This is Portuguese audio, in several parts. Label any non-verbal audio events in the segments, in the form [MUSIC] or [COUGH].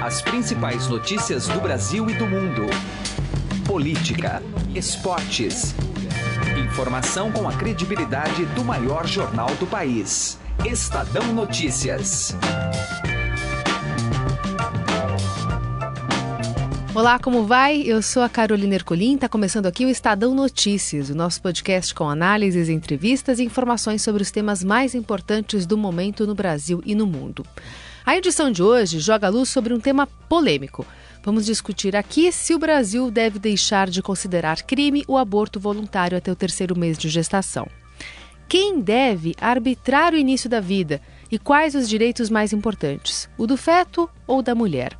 As principais notícias do Brasil e do mundo. Política, esportes. Informação com a credibilidade do maior jornal do país. Estadão Notícias. Olá, como vai? Eu sou a Carolina Ercolim, está começando aqui o Estadão Notícias, o nosso podcast com análises, entrevistas e informações sobre os temas mais importantes do momento no Brasil e no mundo. A edição de hoje joga luz sobre um tema polêmico. Vamos discutir aqui se o Brasil deve deixar de considerar crime o aborto voluntário até o terceiro mês de gestação. Quem deve arbitrar o início da vida e quais os direitos mais importantes, o do feto ou da mulher?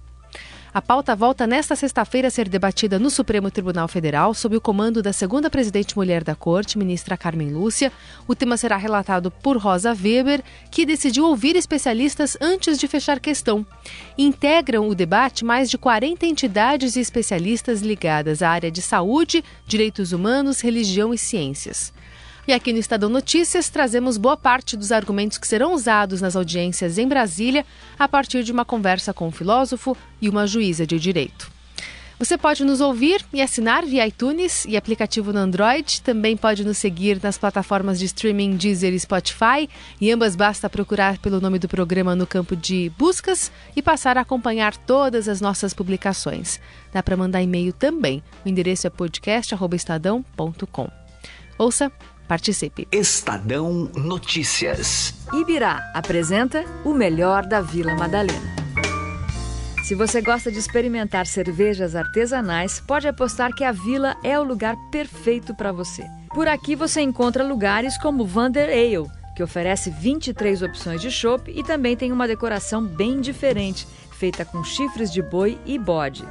A pauta volta nesta sexta-feira a ser debatida no Supremo Tribunal Federal, sob o comando da segunda presidente mulher da Corte, ministra Carmen Lúcia. O tema será relatado por Rosa Weber, que decidiu ouvir especialistas antes de fechar questão. Integram o debate mais de 40 entidades e especialistas ligadas à área de saúde, direitos humanos, religião e ciências. E aqui no Estadão Notícias trazemos boa parte dos argumentos que serão usados nas audiências em Brasília a partir de uma conversa com um filósofo e uma juíza de direito. Você pode nos ouvir e assinar via iTunes e aplicativo no Android. Também pode nos seguir nas plataformas de streaming Deezer e Spotify. E ambas basta procurar pelo nome do programa no campo de buscas e passar a acompanhar todas as nossas publicações. Dá para mandar e-mail também. O endereço é podcast.estadão.com. Ouça Participe. Estadão Notícias. Ibirá apresenta o melhor da Vila Madalena. Se você gosta de experimentar cervejas artesanais, pode apostar que a Vila é o lugar perfeito para você. Por aqui você encontra lugares como Vander Ale, que oferece 23 opções de chopp e também tem uma decoração bem diferente, feita com chifres de boi e bode.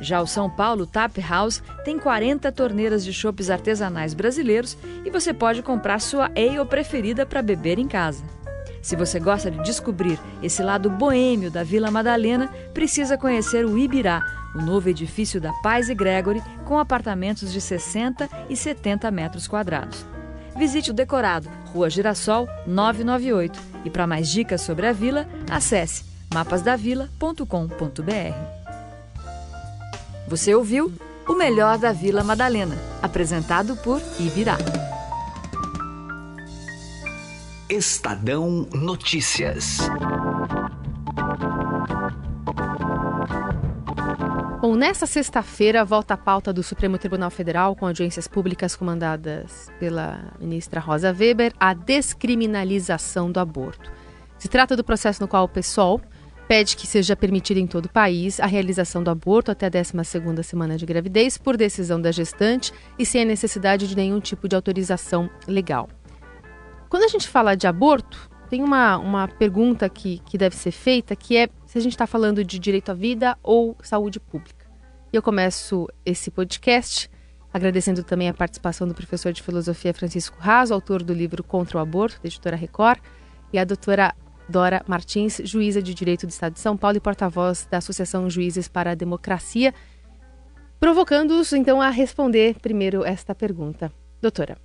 Já o São Paulo Tap House tem 40 torneiras de chopes artesanais brasileiros e você pode comprar sua ale preferida para beber em casa. Se você gosta de descobrir esse lado boêmio da Vila Madalena, precisa conhecer o Ibirá, o novo edifício da Paz e Gregory com apartamentos de 60 e 70 metros quadrados. Visite o decorado, Rua Girassol 998. E para mais dicas sobre a vila, acesse mapasdavila.com.br. Você ouviu o melhor da Vila Madalena, apresentado por Ibirá. Estadão Notícias. Bom, nessa sexta-feira volta a pauta do Supremo Tribunal Federal com audiências públicas comandadas pela ministra Rosa Weber a descriminalização do aborto. Se trata do processo no qual o PSOL pede que seja permitida em todo o país a realização do aborto até a 12ª semana de gravidez por decisão da gestante e sem a necessidade de nenhum tipo de autorização legal. Quando a gente fala de aborto, tem uma, uma pergunta que, que deve ser feita, que é se a gente está falando de direito à vida ou saúde pública. E eu começo esse podcast agradecendo também a participação do professor de filosofia Francisco Raso, autor do livro Contra o Aborto, da editora Record, e a doutora Dora Martins, juíza de Direito do Estado de São Paulo e porta-voz da Associação Juízes para a Democracia, provocando-os então a responder primeiro esta pergunta. Doutora.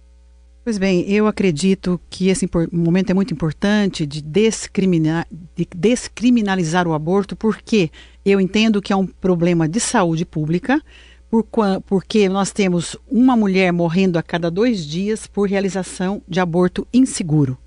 Pois bem, eu acredito que esse momento é muito importante de, descriminar, de descriminalizar o aborto, porque eu entendo que é um problema de saúde pública, por, porque nós temos uma mulher morrendo a cada dois dias por realização de aborto inseguro.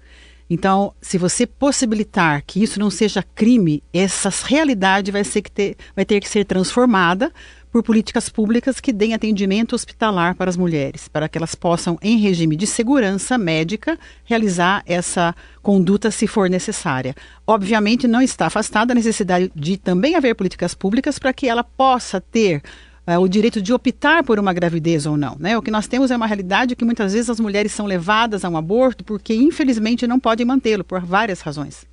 Então, se você possibilitar que isso não seja crime, essa realidade vai, ser que ter, vai ter que ser transformada por políticas públicas que deem atendimento hospitalar para as mulheres, para que elas possam, em regime de segurança médica, realizar essa conduta se for necessária. Obviamente, não está afastada a necessidade de também haver políticas públicas para que ela possa ter uh, o direito de optar por uma gravidez ou não. Né? O que nós temos é uma realidade que muitas vezes as mulheres são levadas a um aborto porque, infelizmente, não podem mantê-lo por várias razões.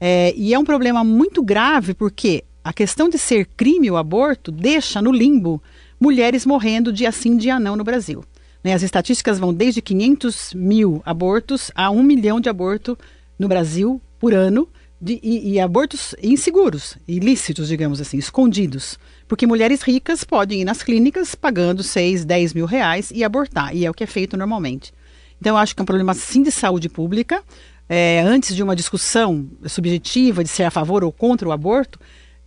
É, e é um problema muito grave porque a questão de ser crime o aborto deixa no limbo mulheres morrendo dia sim, dia não no Brasil. Né? As estatísticas vão desde 500 mil abortos a 1 milhão de abortos no Brasil por ano, de, e, e, abortos inseguros, ilícitos, digamos assim, escondidos. Porque mulheres ricas podem ir nas clínicas pagando 6, 10 mil reais e abortar, e é o que é feito normalmente. Então, eu acho que é um problema sim de saúde pública. É, antes de uma discussão subjetiva de ser a favor ou contra o aborto,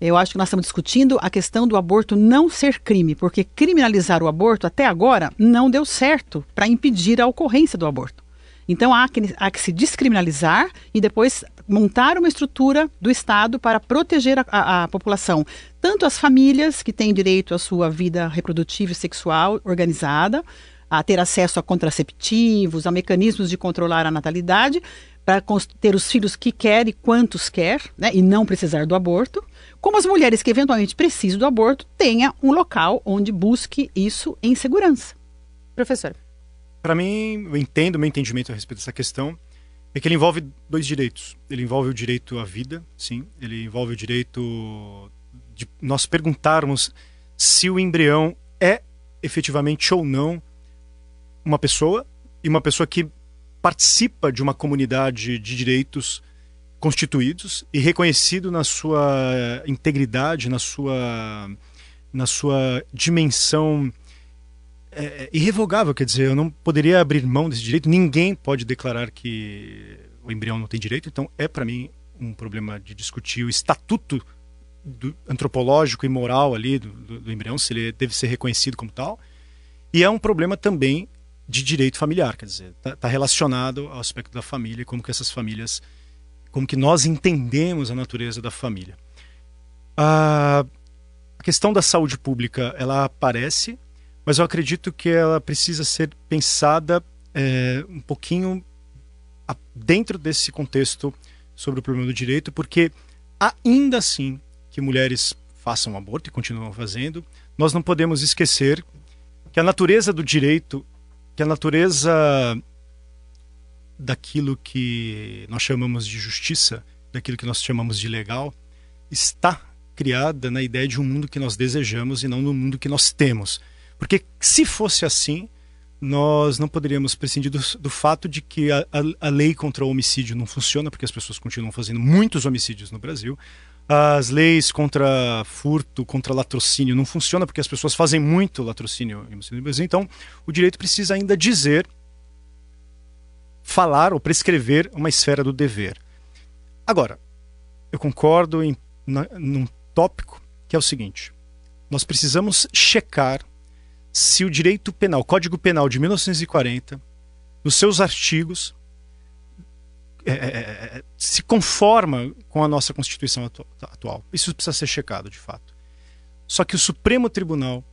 Eu acho que nós estamos discutindo a questão do aborto não ser crime, porque criminalizar o aborto até agora não deu certo para impedir a ocorrência do aborto. Então há que, há que se descriminalizar e depois montar uma estrutura do Estado para proteger a, a, a, população, tanto as famílias que têm direito à sua vida reprodutiva e sexual organizada, a ter acesso a contraceptivos, a mecanismos de controlar a natalidade, para ter os filhos que quer e quantos quer, né, e não precisar do aborto, como as mulheres que eventualmente precisam do aborto tenha um local onde busque isso em segurança. Professor. Para mim, eu entendo, meu entendimento a respeito dessa questão é que ele envolve dois direitos. Ele envolve o direito à vida, sim. Ele envolve o direito de nós perguntarmos se o embrião é efetivamente ou não uma pessoa e uma pessoa que participa de uma comunidade de direitos constituídos e reconhecido na sua integridade, na sua, na sua dimensão é, é, irrevogável, quer dizer, eu não poderia abrir mão desse direito, ninguém pode declarar que o embrião não tem direito, então é para mim um problema de discutir o estatuto do, antropológico e moral ali do, do, do, embrião, se ele deve ser reconhecido como tal, e é um problema também de direito familiar, quer dizer, está tá relacionado ao aspecto da família, como que essas famílias, como que nós entendemos a natureza da família. A, a questão da saúde pública, ela aparece mas eu acredito que ela precisa ser pensada é, um pouquinho dentro desse contexto sobre o problema do direito, porque ainda assim que mulheres façam aborto e continuam fazendo, nós não podemos esquecer que a natureza do direito, que a natureza daquilo que nós chamamos de justiça, daquilo que nós chamamos de legal, está criada na ideia de um mundo que nós desejamos e não no mundo que nós temos. Porque se fosse assim, nós não poderíamos prescindir do, do fato de que a, a, a, lei contra o homicídio não funciona, porque as pessoas continuam fazendo muitos homicídios no Brasil. As leis contra furto, contra latrocínio não funcionam, porque as pessoas fazem muito latrocínio no Brasil. Então, o direito precisa ainda dizer, falar ou prescrever uma esfera do dever. Agora, eu concordo em na, num tópico que é o seguinte: nós precisamos checar se o direito penal, o Código Penal de 1940, nos seus artigos, é, é, é, é, se conforma com a nossa Constituição atual. Isso precisa ser checado, de fato. Só que o Supremo Tribunal,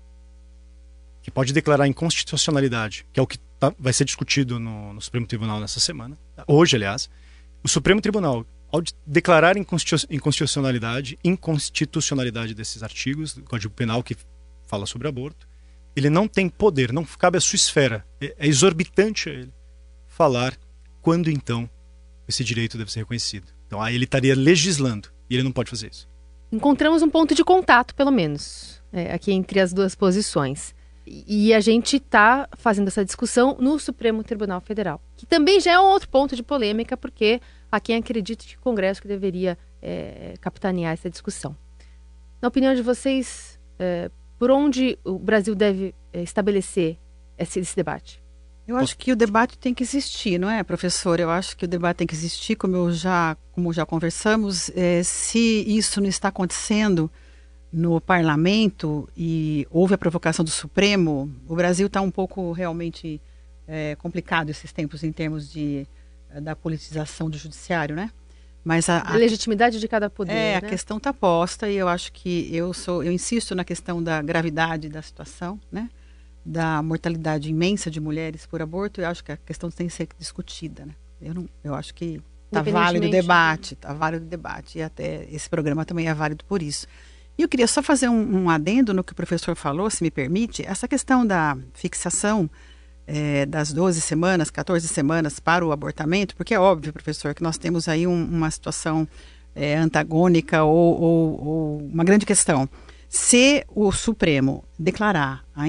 que pode declarar inconstitucionalidade, que é o que tá, vai ser discutido no, no, Supremo Tribunal nessa semana, hoje, aliás, o Supremo Tribunal, ao declarar inconstitucionalidade, inconstitucionalidade desses artigos do Código Penal que fala sobre aborto, ele não tem poder, não cabe à sua esfera. É, é exorbitante a ele falar quando então esse direito deve ser reconhecido. Então aí ele estaria legislando e ele não pode fazer isso. Encontramos um ponto de contato, pelo menos, é, aqui entre as duas posições. E a gente está fazendo essa discussão no Supremo Tribunal Federal, que também já é um outro ponto de polêmica, porque há quem acredita que o Congresso que deveria é, capitanear essa discussão. Na opinião de vocês, é, por onde o Brasil deve eh, estabelecer esse, esse debate? Eu acho que o debate tem que existir, não é, professor? Eu acho que o debate tem que existir, como eu já, como já conversamos. É, se isso não está acontecendo no parlamento e houve a provocação do Supremo, o Brasil está um pouco realmente é, complicado esses tempos em termos de da politização do judiciário, né? Mas a, a, legitimidade de cada poder. É, né? a questão está posta e eu acho que eu sou, eu insisto na questão da gravidade da situação, né? Da mortalidade imensa de mulheres por aborto. Eu acho que a questão tem que ser discutida, né? Eu não, eu acho que está válido o debate, está válido o debate e até esse programa também é válido por isso. E eu queria só fazer um, um adendo no que o professor falou, se me permite, essa questão da fixação é, das 12 semanas, 14 semanas para o abortamento, porque é óbvio, professor, que nós temos aí um, uma situação é, antagônica ou, ou, ou, uma grande questão. Se o Supremo declarar a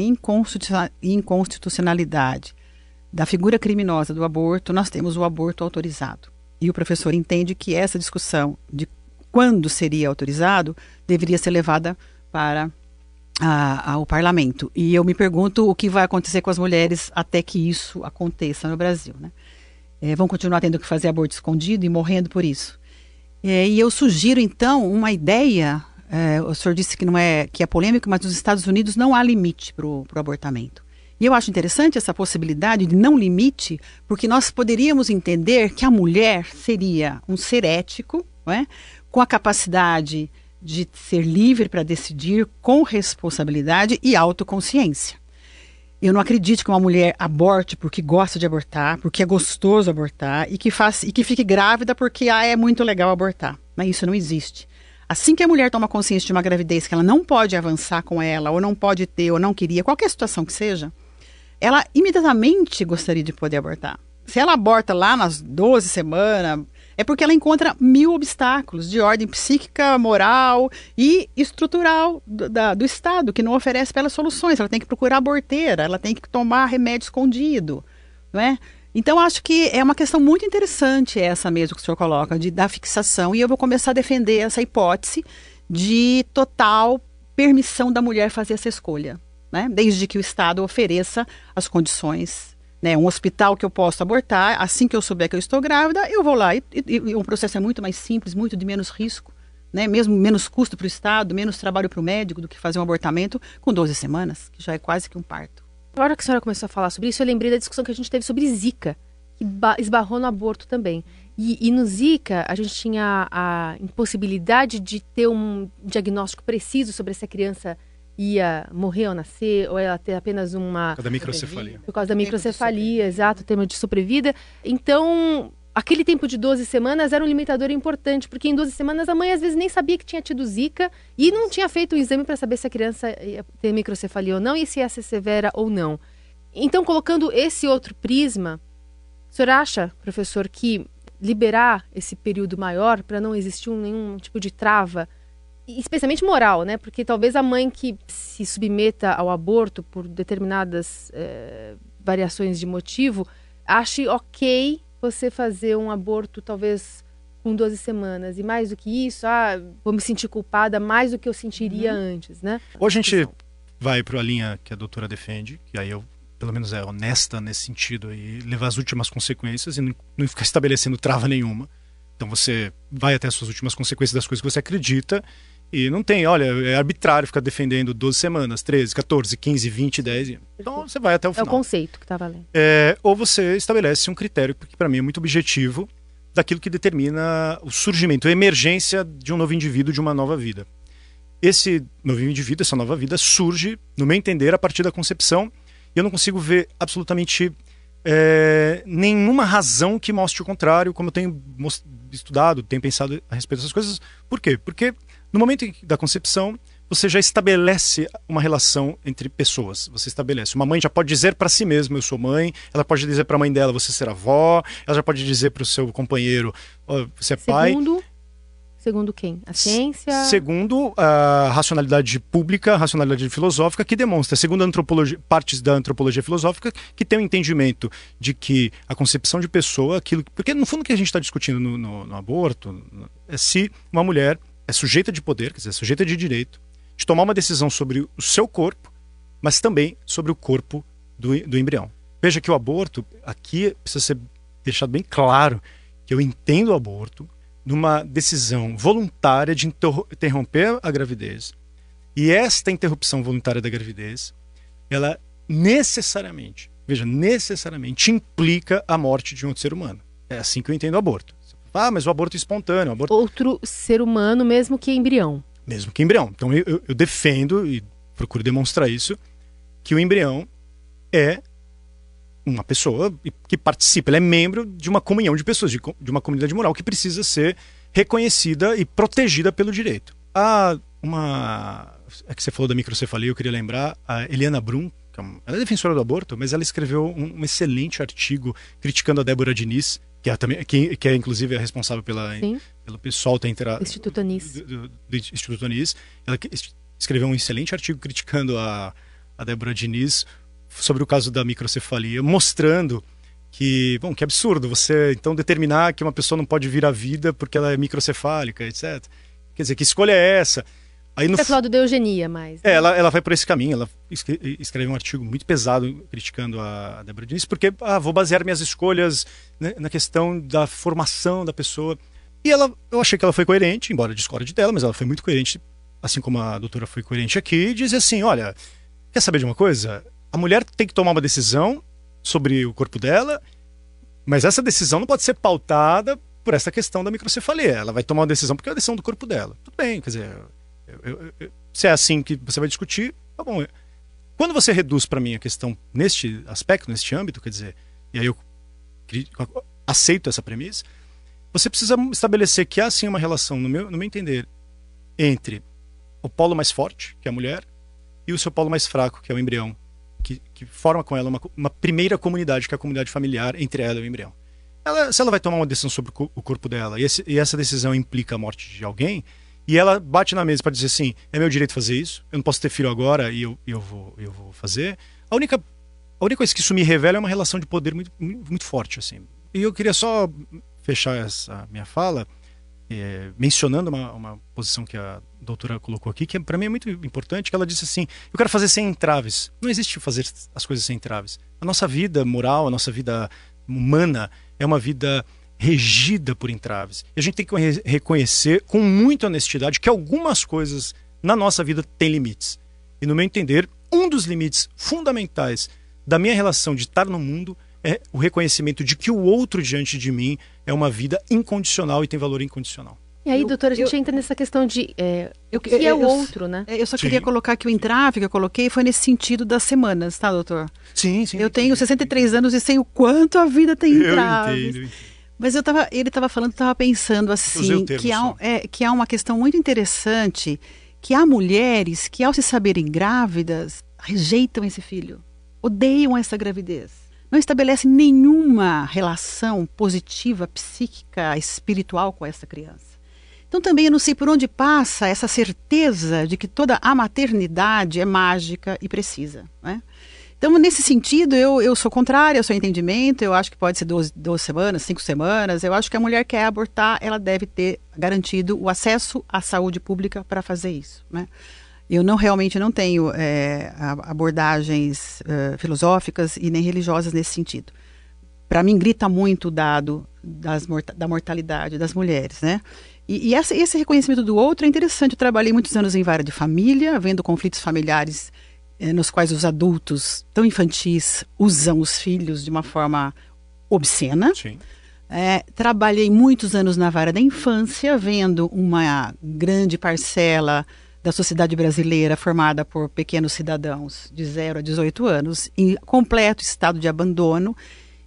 inconstitucionalidade da figura criminosa do aborto, nós temos o aborto autorizado. E o professor entende que essa discussão de quando seria autorizado deveria ser levada para a, ao parlamento. E eu me pergunto o que vai acontecer com as mulheres até que isso aconteça no Brasil. Né? É, vão continuar tendo que fazer aborto escondido e morrendo por isso. É, e eu sugiro, então, uma ideia É, o senhor disse que não é que é polêmico, mas nos Estados Unidos não há limite para o abortamento. E eu acho interessante essa possibilidade de não limite, porque nós poderíamos entender que a mulher seria um ser ético, não é? com a capacidade de ser livre para decidir com responsabilidade e autoconsciência. Eu não acredito que uma mulher aborte porque gosta de abortar, porque é gostoso abortar e que, faz, e que fique grávida porque ah, é muito legal abortar. Mas isso não existe. Assim que a mulher toma consciência de uma gravidez que ela não pode avançar com ela, ou não pode ter, ou não queria, qualquer situação que seja, ela imediatamente gostaria de poder abortar. Se ela aborta lá nas 12 semanas, é porque ela encontra mil obstáculos de ordem psíquica, moral e estrutural do, da, do Estado, que não oferece para ela soluções. Ela tem que procurar aborteira, ela tem que tomar remédio escondido, não é? Então, acho que é uma questão muito interessante essa mesmo que o senhor coloca, de, da fixação, e eu vou começar a defender essa hipótese de total permissão da mulher fazer essa escolha, né? desde que o Estado ofereça as condições né, um hospital que eu posso abortar, assim que eu souber que eu estou grávida, eu vou lá. E, e, e o processo é muito mais simples, muito de menos risco, né, mesmo menos custo para o Estado, menos trabalho para o médico do que fazer um abortamento com 12 semanas, que já é quase que um parto. Na hora que a senhora começou a falar sobre isso, eu lembrei da discussão que a gente teve sobre Zika, que esbarrou no aborto também. E, e no Zika, a gente tinha a impossibilidade de ter um diagnóstico preciso sobre essa criança ia morrer ao nascer, ou ela ter apenas uma. Por causa da microcefalia. Por causa da microcefalia, exato, tema de sobrevida. Então, aquele tempo de 12 semanas era um limitador importante, porque em 12 semanas a mãe às vezes nem sabia que tinha tido zika e não tinha feito o exame para saber se a criança ia ter microcefalia ou não e se ia ser severa ou não. Então, colocando esse outro prisma, o senhor acha, professor, que liberar esse período maior para não existir nenhum tipo de trava especialmente moral, né? Porque talvez a mãe que se submeta ao aborto por determinadas é, variações de motivo ache ok você fazer um aborto talvez com 12 semanas e mais do que isso, ah, vou me sentir culpada mais do que eu sentiria uhum. antes, né? Ou a gente vai para a linha que a doutora defende, que aí eu pelo menos é honesta nesse sentido e levar as últimas consequências e não, não ficar estabelecendo trava nenhuma. Então você vai até as suas últimas consequências das coisas que você acredita e não tem, olha, é arbitrário ficar defendendo 12 semanas, 13, 14, 15, 20, 10. Então você vai até o final. É o conceito que está valendo. É, ou você estabelece um critério, que para mim é muito objetivo, daquilo que determina o surgimento, a emergência de um novo indivíduo, de uma nova vida. Esse novo indivíduo, essa nova vida, surge, no meu entender, a partir da concepção, e eu não consigo ver absolutamente é, nenhuma razão que mostre o contrário, como eu tenho estudado, tenho pensado a respeito dessas coisas. Por quê? Porque no momento da concepção, você já estabelece uma relação entre pessoas. Você estabelece. Uma mãe já pode dizer para si mesma, eu sou mãe. Ela pode dizer para a mãe dela, você será avó. Ela já pode dizer para o seu companheiro, oh, você é pai. Segundo, segundo quem? A ciência? Segundo a racionalidade pública, a racionalidade filosófica, que demonstra, segundo antropologia, partes da antropologia filosófica, que tem o um entendimento de que a concepção de pessoa, aquilo. Porque no fundo o que a gente está discutindo no, no, no aborto é se uma mulher é sujeita de poder, quer dizer, é sujeita de direito, de tomar uma decisão sobre o seu corpo, mas também sobre o corpo do, do embrião. Veja que o aborto, aqui precisa ser deixado bem claro que eu entendo o aborto numa decisão voluntária de interromper a gravidez. E esta interrupção voluntária da gravidez, ela necessariamente, veja, necessariamente implica a morte de um outro ser humano. É assim que eu entendo o aborto. Ah, mas o aborto espontâneo. O aborto... Outro ser humano, mesmo que embrião. Mesmo que embrião. Então eu, eu defendo e procuro demonstrar isso, que o embrião é uma pessoa que participa, ela é membro de uma comunhão de pessoas, de, de uma comunidade moral que precisa ser reconhecida e protegida pelo direito. Há uma. É que você falou da microcefalia, eu queria lembrar, a Eliana Brum, que é ela é defensora do aborto, mas ela escreveu um, um excelente artigo criticando a Débora Diniz, que é, também, que, que é inclusive é responsável pela, pelo pessoal da intera... Instituto Anis. Do, do, do, Instituto Anis. Ela escreveu um excelente artigo criticando a, a Débora Diniz sobre o caso da microcefalia, mostrando que, bom, que absurdo você então determinar que uma pessoa não pode vir à vida porque ela é microcefálica, etc. Quer dizer, que escolha é essa? Aí no... Você falou da eugenia, mas. É, ela, ela vai por esse caminho. Ela escreve um artigo muito pesado criticando a Débora Diniz, porque ah, vou basear minhas escolhas né, na questão da formação da pessoa. E ela, eu achei que ela foi coerente, embora discorde dela, mas ela foi muito coerente assim como a doutora foi coerente aqui, dizer assim: olha, quer saber de uma coisa? A mulher tem que tomar uma decisão sobre o corpo dela, mas essa decisão não pode ser pautada por essa questão da microcefalia. Ela vai tomar uma decisão porque é a decisão do corpo dela. Tudo bem, quer dizer, eu, eu, se é assim que você vai discutir, tá bom. Quando você reduz para mim a questão neste aspecto, neste âmbito, quer dizer, e aí eu aceito essa premissa, você precisa estabelecer que há sim uma relação, no meu, no meu entender, entre o polo mais forte, que é a mulher, e o seu polo mais fraco, que é o embrião, que, que forma com ela uma, uma, primeira comunidade, que é a comunidade familiar entre ela e o embrião. Ela, se ela vai tomar uma decisão sobre o corpo dela e, esse, e essa decisão implica a morte de alguém, e ela bate na mesa para dizer assim: é meu direito fazer isso, eu não posso ter filho agora e eu, eu, vou, eu vou fazer. A única, a única coisa que isso me revela é uma relação de poder muito, muito forte. assim. E eu queria só fechar essa minha fala é, mencionando uma, uma posição que a doutora colocou aqui, que para mim é muito importante, que ela disse assim, eu quero fazer sem entraves. Não existe fazer as coisas sem entraves. A nossa vida moral, a nossa vida humana é uma vida regida por entraves. E a gente tem que re reconhecer com muita honestidade que algumas coisas na nossa vida têm limites. E no meu entender, um dos limites fundamentais da minha relação de estar no mundo é o reconhecimento de que o outro diante de mim é uma vida incondicional e tem valor incondicional. E aí, doutora, a gente eu, entra nessa questão de é, o que é o outro, né? Eu só sim. queria colocar que o entrave que eu coloquei foi nesse sentido das semanas, tá, doutor? Sim, sim. Eu tenho 63 anos e sei o quanto a vida tem entraves. Eu entendo, eu entendo. Mas eu tava, ele estava falando, estava pensando assim, que há, é, que há uma questão muito interessante, que há mulheres que ao se saberem grávidas, rejeitam esse filho, odeiam essa gravidez não estabelece nenhuma relação positiva, psíquica, espiritual com essa criança. Então também eu não sei por onde passa essa certeza de que toda a maternidade é mágica e precisa. Né? Então, nesse sentido, eu, eu sou contrária ao seu entendimento. Eu acho que pode ser 12, 12 semanas, 5 semanas. Eu acho que a mulher que quer abortar, ela deve ter garantido o acesso à saúde pública para fazer isso. Né? Eu não realmente não tenho é, abordagens uh, filosóficas e nem religiosas nesse sentido. Para mim grita muito o dado das, da mortalidade das mulheres, né? E, e essa, esse reconhecimento do outro é interessante. Eu trabalhei muitos anos em vara de família, vendo conflitos familiares nos quais os adultos tão infantis usam os filhos de uma forma obscena. Sim. É, trabalhei muitos anos na vara da infância, vendo uma grande parcela da sociedade brasileira formada por pequenos cidadãos de 0 a 18 anos em completo estado de abandono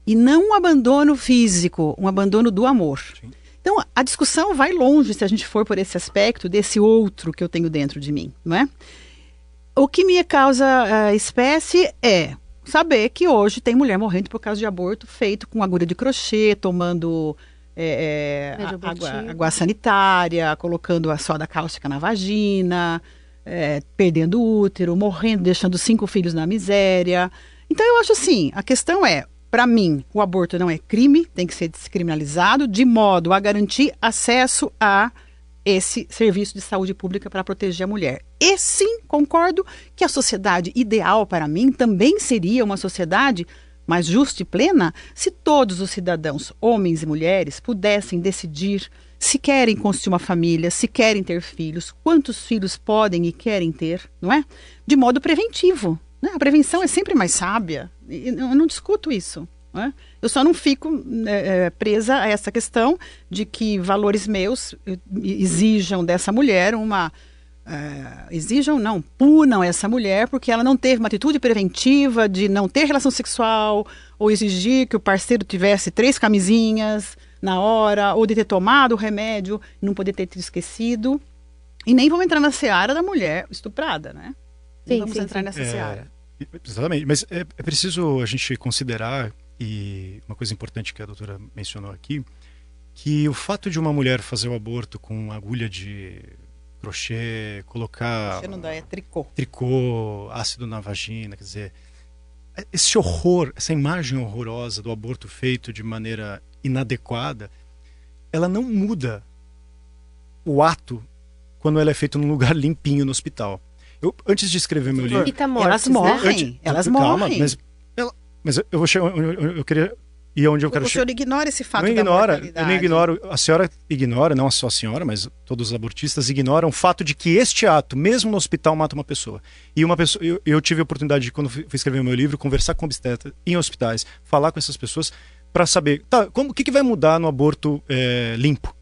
e não um abandono físico, um abandono do amor. Sim. Então a discussão vai longe se a gente for por esse aspecto desse outro que eu tenho dentro de mim, não é? O que me causa uh, espécie é saber que hoje tem mulher morrendo por causa de aborto feito com agulha de crochê, tomando é, é, água, água, sanitária, colocando a soda cáustica na vagina, é, perdendo o útero, morrendo, deixando cinco filhos na miséria. Então eu acho assim, a questão é, para mim, o aborto não é crime, tem que ser descriminalizado, de modo a garantir acesso a esse serviço de saúde pública para proteger a mulher. E sim, concordo que a sociedade ideal para mim também seria uma sociedade mais justa e plena se todos os cidadãos, homens e mulheres, pudessem decidir se querem construir uma família, se querem ter filhos, quantos filhos podem e querem ter, não é? De modo preventivo. Né? A prevenção é sempre mais sábia. Eu não discuto isso. É? Eu só não fico é, presa a essa questão de que valores meus exijam dessa mulher uma é, exijam, não, punam essa mulher porque ela não teve uma atitude preventiva de não ter relação sexual, ou exigir que o parceiro tivesse três camisinhas na hora, ou de ter tomado o remédio e não poder ter esquecido. E nem vamos entrar na seara da mulher estuprada, né? Sim, vamos sim, entrar sim. nessa é, seara. Exatamente, mas é, é preciso a gente considerar, e uma coisa importante que a doutora mencionou aqui, que o fato de uma mulher fazer o aborto com agulha de crochê, colocar. Crochê não dá, é tricô. Tricô, ácido na vagina, quer dizer. Esse horror, essa imagem horrorosa do aborto feito de maneira inadequada, ela não muda o ato quando ela é feita num lugar limpinho no hospital. Eu, antes de escrever meu livro. Mortes, elas morrem. Né? Antes, elas calma, morrem. Mas, mas eu, vou chegar, eu, eu, queria e onde eu quero O senhor chegar. ignora esse fato Não ignora, eu não ignoro, a senhora ignora, não só a senhora, mas todos os abortistas ignoram o fato de que este ato, mesmo no hospital, mata uma pessoa. E uma pessoa, eu, eu tive a oportunidade de, quando fui escrever o meu livro, conversar com obstetras em hospitais, falar com essas pessoas para saber, tá, como, o que, que vai mudar no aborto é, limpo?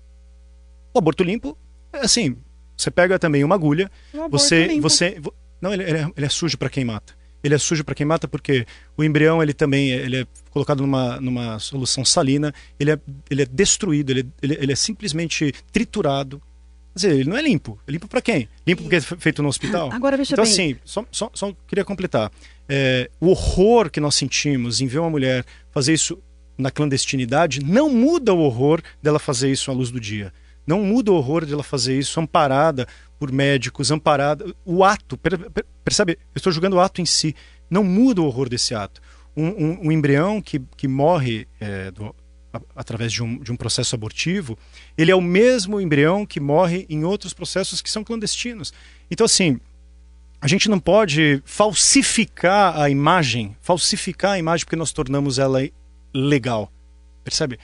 O aborto limpo, é assim, você pega também uma agulha, você, limpo. você, vo- não, ele, ele é, ele é sujo para quem mata. Ele é sujo para quem mata porque o embrião ele também é- ele é colocado numa, numa solução salina, ele é, ele é destruído, ele, ele, ele é simplesmente triturado. Quer dizer, ele não é limpo. É limpo para quem? Limpo porque é fe- feito no hospital? Agora, veja então, bem. assim, só, só, só queria completar. É, o horror que nós sentimos em ver uma mulher fazer isso na clandestinidade não muda o horror dela fazer isso à luz do dia. Não muda o horror dela fazer isso amparada por médicos, amparada. O ato, per- per- percebe? Eu estou julgando o ato em si. Não muda o horror desse ato. Um, um- um embrião que, que morre é, do- a- através de um, de um processo abortivo, ele é o mesmo embrião que morre em outros processos que são clandestinos. Então, assim, a gente não pode falsificar a imagem, falsificar a imagem porque nós tornamos ela legal. Percebe?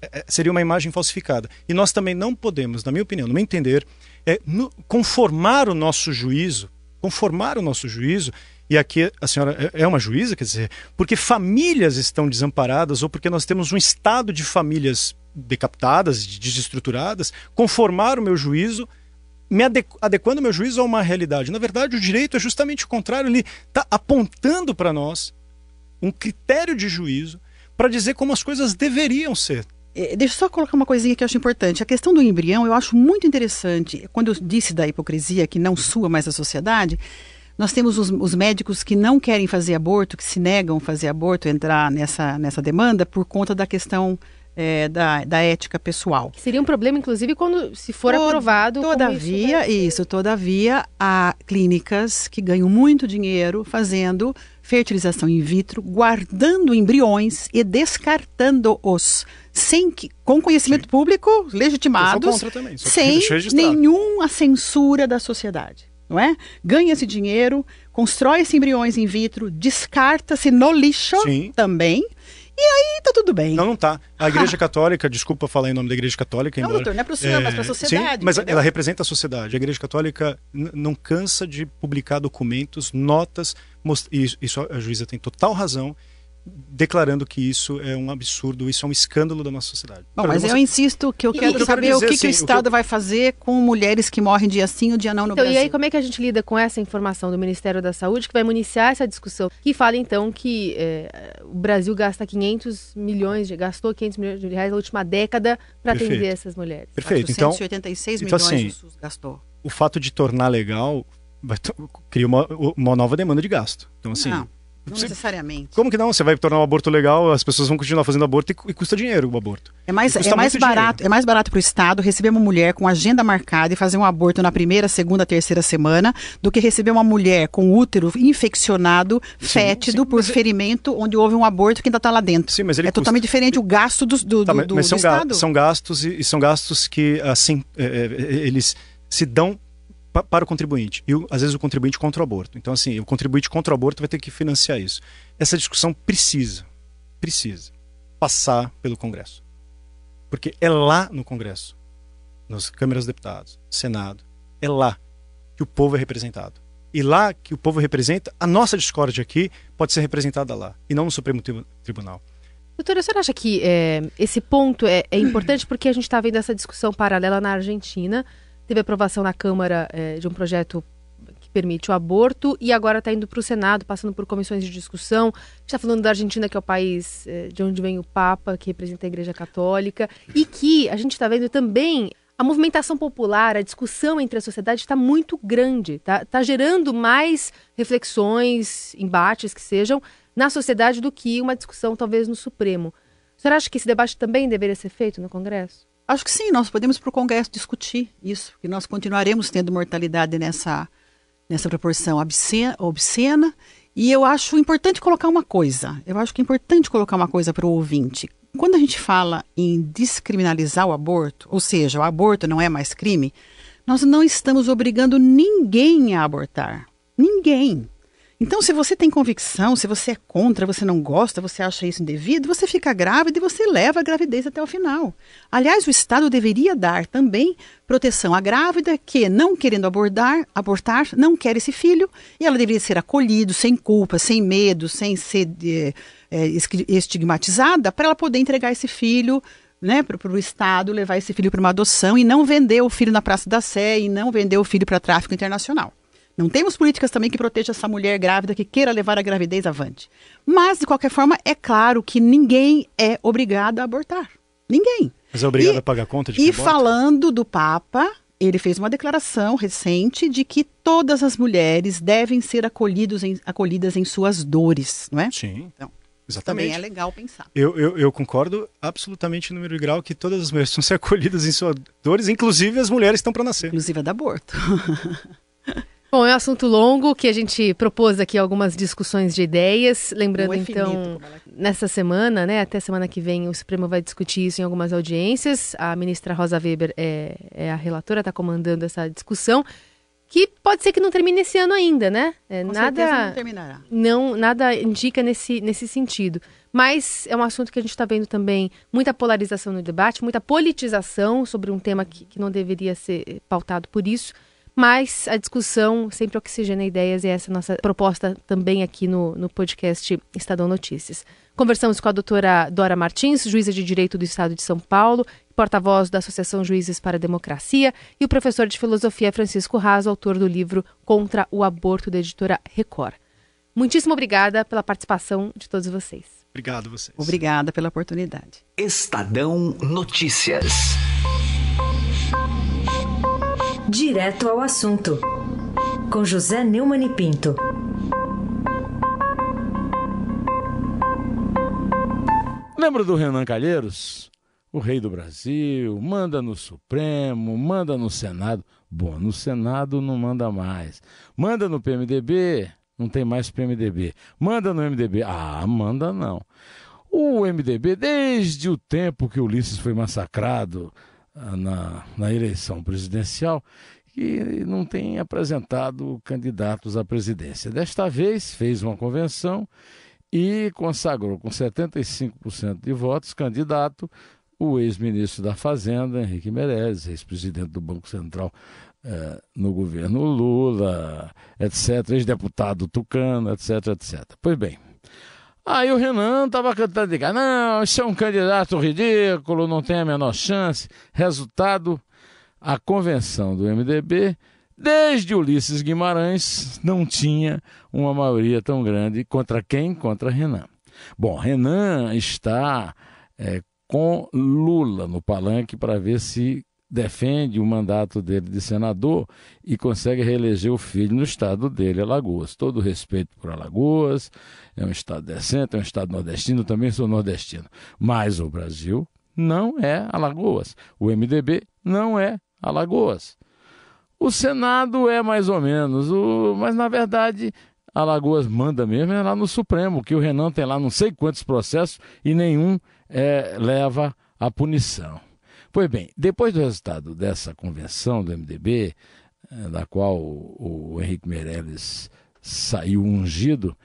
É, é, seria uma imagem falsificada. E nós também não podemos, na minha opinião, no meu entender, é, no- conformar o nosso juízo, conformar o nosso juízo, e aqui a senhora é é uma juíza, quer dizer, porque famílias estão desamparadas ou porque nós temos um estado de famílias decapitadas, de- desestruturadas, conformar o meu juízo me adequ- adequando meu juízo a uma realidade. Na verdade, o direito é justamente o contrário, ele está apontando para nós um critério de juízo para dizer como as coisas deveriam ser. Eh, Deixa eu só colocar uma coisinha que eu acho importante. A questão do embrião eu acho muito interessante. Quando eu disse da hipocrisia que não sua mais a sociedade, nós temos os, os médicos que não querem fazer aborto, que se negam a fazer aborto, entrar nessa, nessa demanda por conta da questão eh, da, da ética pessoal. Seria um problema, inclusive, quando se for Tod- aprovado. Todavia, isso, isso, todavia, há clínicas que ganham muito dinheiro fazendo fertilização in vitro, guardando embriões e descartando-os, sem que, com conhecimento público também, só que sem nenhuma censura da sociedade. Não é? Ganha esse dinheiro, constrói esses embriões in vitro, descarta-se no lixo Sim. também, e aí tá tudo bem. Não, não tá. A Igreja [LAUGHS] Católica, desculpa falar em nome da Igreja Católica, Não, embora, doutor, não é pro senhor, mas pra sociedade, Sim, mas entendeu? ela representa a sociedade. A Igreja Católica não cansa de publicar documentos, notas, most- e isso a juíza tem total razão, declarando que isso é um absurdo, isso é um escândalo da nossa sociedade. Bom, mas você- eu insisto que eu E- quero o que eu saber quero o que, dizer, que o assim, o Estado eu- vai fazer com mulheres que morrem dia sim ou dia não no Então, Brasil. e aí, como é que a gente lida com essa informação do Ministério da Saúde, que vai municiar essa discussão? Que fala, então, que é, o Brasil gasta 500 milhões, de, gastou 500 milhões de reais na última década para atender essas mulheres. Perfeito. Então, 486 então, milhões assim, o SUS gastou. o fato de tornar legal cria uma, uma nova demanda de gasto. Então, assim, não, não você- necessariamente. como que não? Você vai tornar o aborto legal, as pessoas vão continuar fazendo aborto e, e custa dinheiro o aborto. É mais, é mais barato, dinheiro. é mais barato para o Estado receber uma mulher com agenda marcada e fazer um aborto na primeira, segunda, terceira semana do que receber uma mulher com útero infeccionado, fétido sim, por é- ferimento, onde houve um aborto que ainda está lá dentro. Sim, mas ele é custa. totalmente diferente o gasto do, do, Tá, do, mas, mas do são, ga- Estado. são gastos e, e são gastos que assim é, é, eles se dão para o contribuinte e às vezes o contribuinte contra o aborto. Então assim, o contribuinte contra o aborto vai ter que financiar isso. Essa discussão precisa, precisa passar pelo Congresso, porque é lá no Congresso, nas câmaras dos deputados, Senado, é lá que o povo é representado. E lá que o povo representa, a nossa discórdia aqui pode ser representada lá, e não no Supremo Tri- Tribunal. Doutora, a senhora acha que é, esse ponto é, é importante porque a gente está vendo essa discussão paralela na Argentina? Teve aprovação na Câmara é, de um projeto que permite o aborto e agora está indo para o Senado, passando por comissões de discussão. Está falando da Argentina, que é o país é, de onde vem o Papa, que representa a Igreja Católica, e que a gente está vendo também a movimentação popular, a discussão entre a sociedade está muito grande, está tá gerando mais reflexões, embates que sejam na sociedade do que uma discussão talvez no Supremo. Senhora acha que esse debate também deveria ser feito no Congresso? Acho que sim, nós podemos para o Congresso discutir isso, que nós continuaremos tendo mortalidade nessa, nessa proporção obscena, obscena. E eu acho importante colocar uma coisa. Eu acho que é importante colocar uma coisa para o ouvinte. Quando a gente fala em descriminalizar o aborto, ou seja, o aborto não é mais crime, nós não estamos obrigando ninguém a abortar. Ninguém. Então, se você tem convicção, se você é contra, você não gosta, você acha isso indevido, você fica grávida e você leva a gravidez até o final. Aliás, o Estado deveria dar também proteção à grávida que, não querendo abordar, abortar, não quer esse filho, e ela deveria ser acolhida, sem culpa, sem medo, sem ser é, estigmatizada, para ela poder entregar esse filho né, para o Estado, levar esse filho para uma adoção e não vender o filho na Praça da Sé e não vender o filho para tráfico internacional. Não temos políticas também que protejam essa mulher grávida que queira levar a gravidez avante. Mas, de qualquer forma, é claro que ninguém é obrigado a abortar. Ninguém. Mas é obrigado e, a pagar conta de E falando do Papa, ele fez uma declaração recente de que todas as mulheres devem ser acolhidos em, acolhidas em suas dores, não é? Sim. Então, Exatamente. Também é legal pensar. Eu, eu, eu, concordo absolutamente no número de grau que todas as mulheres [LAUGHS] precisam ser acolhidas em suas dores, inclusive as mulheres estão para nascer. Inclusive a da aborto. [LAUGHS] Bom, é um assunto longo que a gente propôs aqui algumas discussões de ideias. Lembrando, é então, nessa semana, né, até semana que vem, o Supremo vai discutir isso em algumas audiências. A ministra Rosa Weber é, é a relatora, está comandando essa discussão, que pode ser que não termine esse ano ainda, né? É, Com nada não terminará. Não, nada indica nesse, nesse sentido. Mas é um assunto que a gente está vendo também muita polarização no debate, muita politização sobre um tema que, que não deveria ser pautado por isso mas a discussão sempre oxigena ideias e essa é a nossa proposta também aqui no, no podcast Estadão Notícias. Conversamos com a doutora Dora Martins, juíza de Direito do Estado de São Paulo, porta-voz da Associação Juízes para a Democracia, e o professor de Filosofia Francisco Raso, autor do livro Contra o Aborto, da editora Record. Muitíssimo obrigada pela participação de todos vocês. Obrigado vocês. Obrigada pela oportunidade. Estadão Notícias. Direto ao assunto, com José Neumann e Pinto. Lembra do Renan Calheiros? O rei do Brasil, manda no Supremo, manda no Senado. Bom, no Senado não manda mais. Manda no PMDB, não tem mais PMDB. Manda no MDB, ah, manda não. O MDB, desde o tempo que Ulisses foi massacrado, na, na eleição presidencial e não tem apresentado candidatos à presidência. Desta vez fez uma convenção e consagrou com 75% de votos candidato o ex-ministro da Fazenda, Henrique Meirelles, ex-presidente do Banco Central eh, no governo Lula, etc., ex-deputado Tucano, etc., etc. Pois bem, Aí o Renan estava cantando de cá, não, isso é um candidato ridículo, não tem a menor chance. Resultado, a convenção do MDB, desde Ulisses Guimarães, não tinha uma maioria tão grande contra quem? Contra Renan. Bom, Renan está é, com Lula no palanque para ver se defende o mandato dele de senador e consegue reeleger o filho no estado dele, Alagoas. Todo respeito por Alagoas, é um estado decente, é um estado nordestino, também sou nordestino. Mas o Brasil não é Alagoas. O MDB não é Alagoas. O Senado é mais ou menos, o... mas na verdade Alagoas manda mesmo é lá no Supremo, que o Renan tem lá não sei quantos processos e nenhum é, leva à punição. Pois bem, depois do resultado dessa convenção do MDB, eh, da qual o, Henrique Meirelles saiu ungido,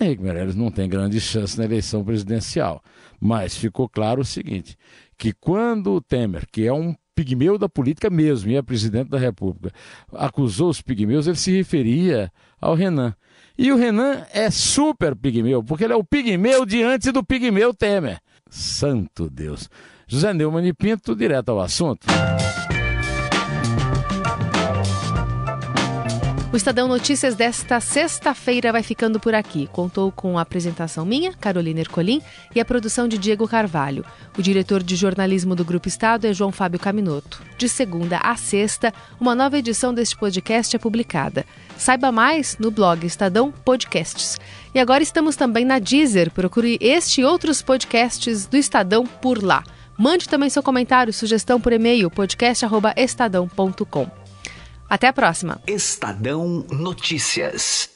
Henrique Meirelles não tem grande chance na eleição presidencial. Mas ficou claro o seguinte: que quando o Temer, que é um pigmeu da política mesmo, e é presidente da República, acusou os pigmeus, ele se referia ao Renan. E o Renan é super pigmeu, porque ele é o pigmeu diante do pigmeu Temer. Santo Deus. José Neumann e Pinto, direto ao assunto. O Estadão Notícias desta sexta-feira vai ficando por aqui. Contou com a apresentação minha, Carolina Ercolim, e a produção de Diego Carvalho. O diretor de jornalismo do Grupo Estado é João Fábio Caminoto. De segunda a sexta, uma nova edição deste podcast é publicada. Saiba mais no blog Estadão Podcasts. E agora estamos também na Deezer. Procure este e outros podcasts do Estadão por lá. Mande também seu comentário, sugestão por e-mail podcast@estadão.com. Até a próxima. Estadão Notícias.